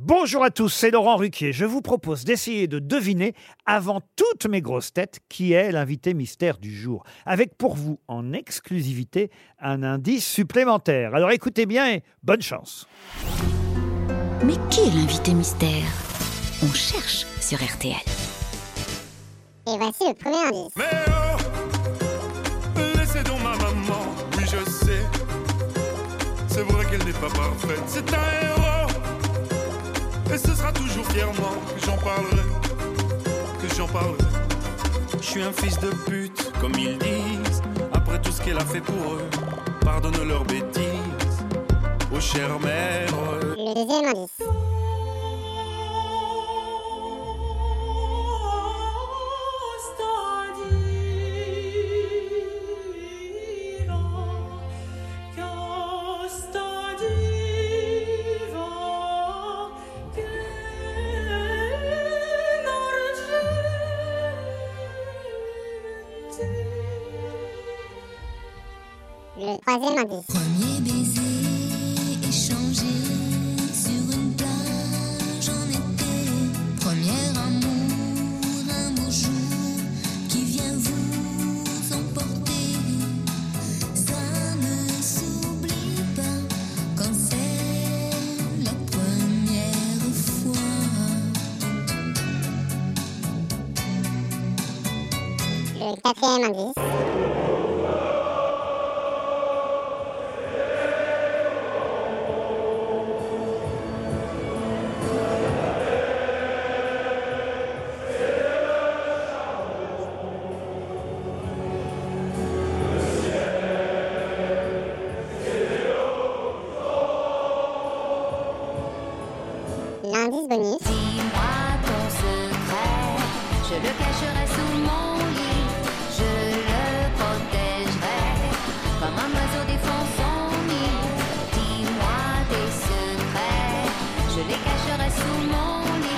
Bonjour à tous, c'est Laurent Ruquier. Je vous propose d'essayer de deviner, avant toutes mes grosses têtes, qui est l'invité mystère du jour. Avec pour vous, en exclusivité, un indice supplémentaire. Alors écoutez bien et bonne chance. Mais qui est l'invité mystère? On cherche sur RTL. Et voici le premier indice. Mais oh, laissez donc ma maman, oui je sais. C'est vrai qu'elle n'est pas parfaite, c'est un héros. Et ce sera toujours fièrement que j'en parlerai, que j'en parlerai. Je suis un fils de pute, comme ils disent. Après tout ce qu'elle a fait pour eux, pardonne leurs bêtises. Aux chères mères. Le troisième indice. Premier baiser échangé sur une plage en été. Premier amour, un beau jour qui vient vous emporter. Ça ne s'oublie pas quand c'est la première fois. Le quatrième indice. Dis-moi ton secret, je le cacherai sous mon lit, je le protégerai. Comme un oiseau défend son nid. Dis-moi tes secrets, je les cacherai sous mon lit,